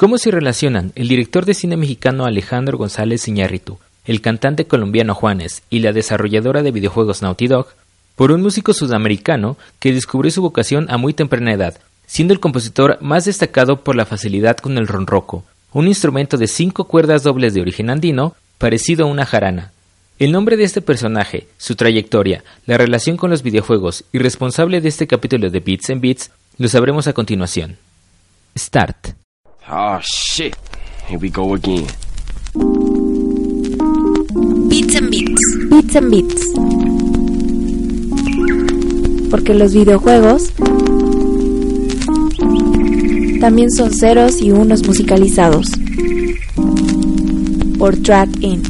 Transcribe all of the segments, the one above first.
¿Cómo se relacionan el director de cine mexicano Alejandro González Iñárritu, el cantante colombiano Juanes y la desarrolladora de videojuegos Naughty Dog por un músico sudamericano que descubrió su vocación a muy temprana edad, siendo el compositor más destacado por la facilidad con el ronroco, un instrumento de cinco cuerdas dobles de origen andino parecido a una jarana. El nombre de este personaje, su trayectoria, la relación con los videojuegos y responsable de este capítulo de Beats and Beats lo sabremos a continuación. Start. Oh shit. Here we go again. Beats and Beats. Beats and Beats. Porque los videojuegos también son ceros y unos musicalizados. Por Track In.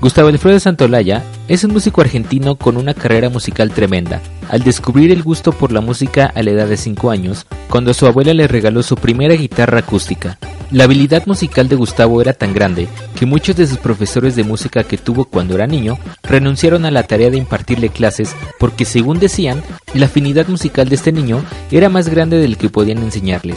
Gustavo Alfredo Santolaya es un músico argentino con una carrera musical tremenda. Al descubrir el gusto por la música a la edad de 5 años, cuando su abuela le regaló su primera guitarra acústica. La habilidad musical de Gustavo era tan grande que muchos de sus profesores de música que tuvo cuando era niño renunciaron a la tarea de impartirle clases porque según decían, la afinidad musical de este niño era más grande del que podían enseñarle.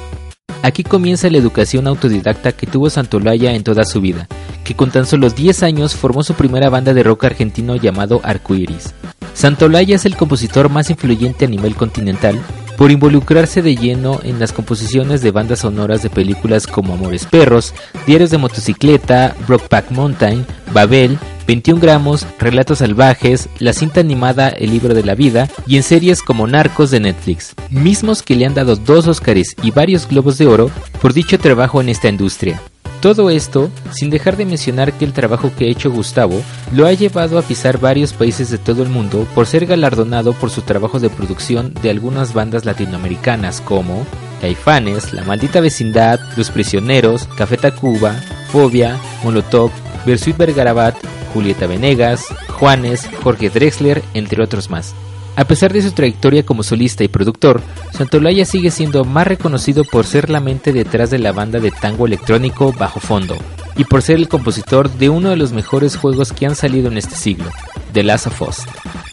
Aquí comienza la educación autodidacta que tuvo Santolaya en toda su vida, que con tan solo 10 años formó su primera banda de rock argentino llamado Arcoiris. Santolaya es el compositor más influyente a nivel continental por involucrarse de lleno en las composiciones de bandas sonoras de películas como Amores Perros, Diarios de Motocicleta, Brockback Mountain, Babel, 21 gramos, Relatos Salvajes, la cinta animada El libro de la vida y en series como Narcos de Netflix, mismos que le han dado dos Oscars y varios Globos de Oro por dicho trabajo en esta industria. Todo esto sin dejar de mencionar que el trabajo que ha hecho Gustavo lo ha llevado a pisar varios países de todo el mundo por ser galardonado por su trabajo de producción de algunas bandas latinoamericanas como Caifanes, La Maldita Vecindad, Los Prisioneros, Café Tacuba, Fobia, Molotov, Versuit Vergarabat, Julieta Venegas, Juanes, Jorge Drexler, entre otros más. A pesar de su trayectoria como solista y productor, Santolaya sigue siendo más reconocido por ser la mente detrás de la banda de tango electrónico Bajo Fondo y por ser el compositor de uno de los mejores juegos que han salido en este siglo, The Last of Us.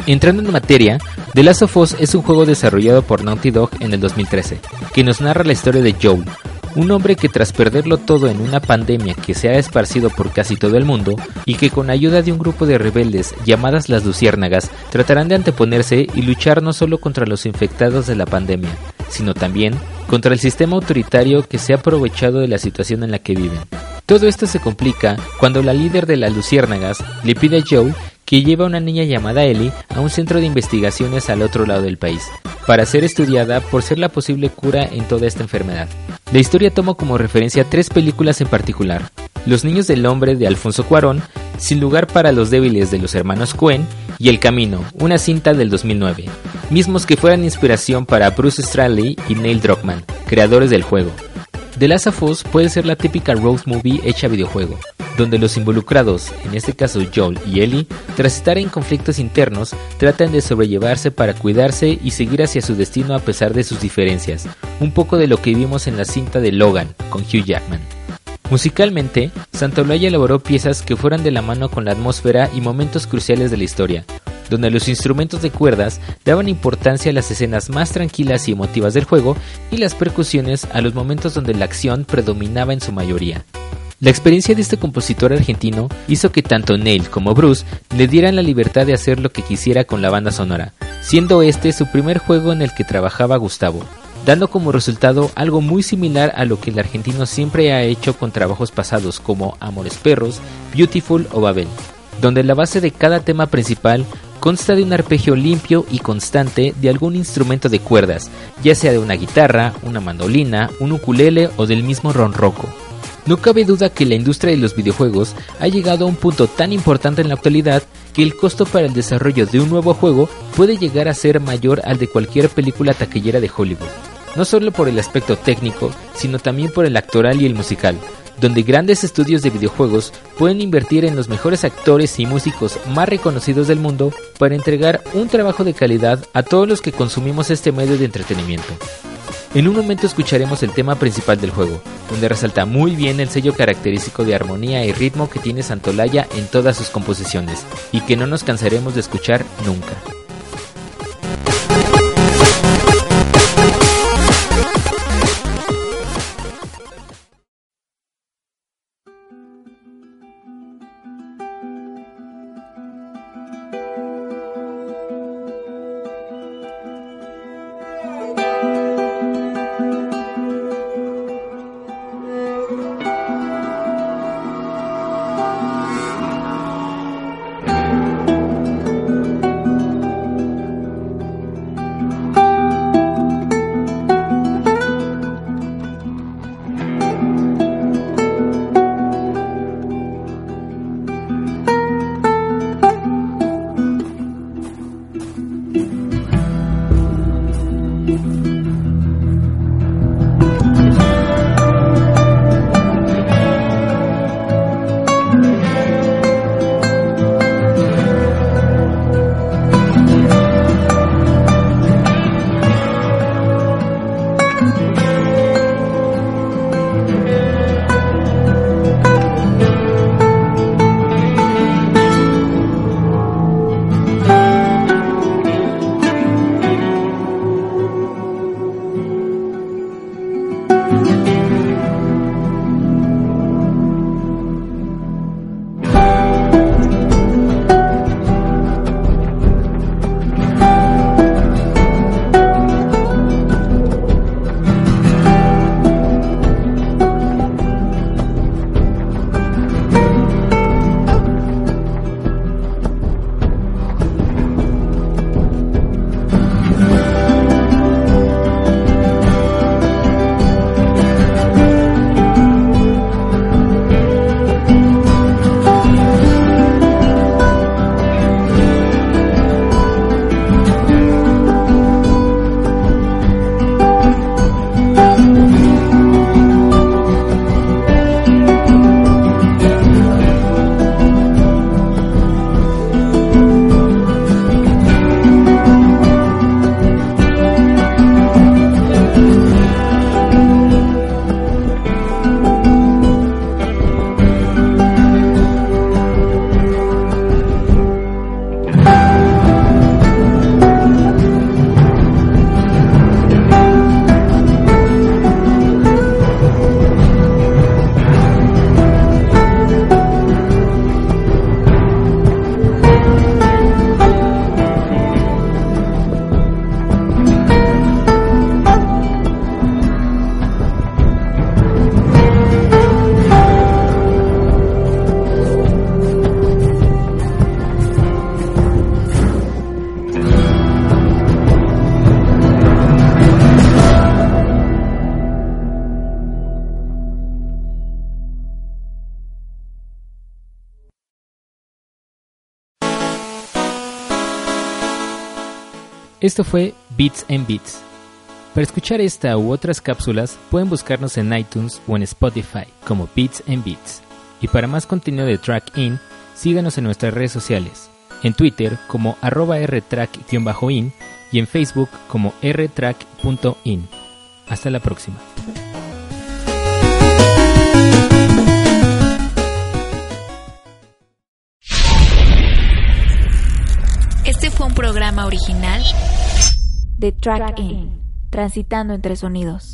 Entrando en materia, The Last of Us es un juego desarrollado por Naughty Dog en el 2013, que nos narra la historia de Joel, un hombre que tras perderlo todo en una pandemia que se ha esparcido por casi todo el mundo y que con ayuda de un grupo de rebeldes llamadas las Luciérnagas tratarán de anteponerse y luchar no solo contra los infectados de la pandemia, sino también contra el sistema autoritario que se ha aprovechado de la situación en la que viven. Todo esto se complica cuando la líder de las Luciérnagas le pide a Joe que lleve a una niña llamada Ellie a un centro de investigaciones al otro lado del país, para ser estudiada por ser la posible cura en toda esta enfermedad. La historia toma como referencia tres películas en particular, Los Niños del Hombre de Alfonso Cuarón, Sin lugar para los débiles de los hermanos Coen y El Camino, una cinta del 2009, mismos que fueran inspiración para Bruce Straley y Neil Druckmann, creadores del juego. The Last of puede ser la típica road movie hecha videojuego, donde los involucrados, en este caso Joel y Ellie, tras estar en conflictos internos, tratan de sobrellevarse para cuidarse y seguir hacia su destino a pesar de sus diferencias, un poco de lo que vimos en la cinta de Logan con Hugh Jackman. Musicalmente, Santolaya elaboró piezas que fueran de la mano con la atmósfera y momentos cruciales de la historia, donde los instrumentos de cuerdas daban importancia a las escenas más tranquilas y emotivas del juego y las percusiones a los momentos donde la acción predominaba en su mayoría. La experiencia de este compositor argentino hizo que tanto Neil como Bruce le dieran la libertad de hacer lo que quisiera con la banda sonora, siendo este su primer juego en el que trabajaba Gustavo, dando como resultado algo muy similar a lo que el argentino siempre ha hecho con trabajos pasados como Amores Perros, Beautiful o Babel, donde la base de cada tema principal consta de un arpegio limpio y constante de algún instrumento de cuerdas, ya sea de una guitarra, una mandolina, un ukulele o del mismo ronroco. No cabe duda que la industria de los videojuegos ha llegado a un punto tan importante en la actualidad que el costo para el desarrollo de un nuevo juego puede llegar a ser mayor al de cualquier película taquillera de Hollywood. No solo por el aspecto técnico, sino también por el actoral y el musical, donde grandes estudios de videojuegos pueden invertir en los mejores actores y músicos más reconocidos del mundo para entregar un trabajo de calidad a todos los que consumimos este medio de entretenimiento. En un momento escucharemos el tema principal del juego, donde resalta muy bien el sello característico de armonía y ritmo que tiene Santolaya en todas sus composiciones, y que no nos cansaremos de escuchar nunca. Esto fue Beats and Beats. Para escuchar esta u otras cápsulas pueden buscarnos en iTunes o en Spotify como Beats and Beats. Y para más contenido de Track In, síganos en nuestras redes sociales, en Twitter como arroba rtrack-in y en Facebook como rtrack.in. Hasta la próxima. Programa original de Track In, transitando entre sonidos.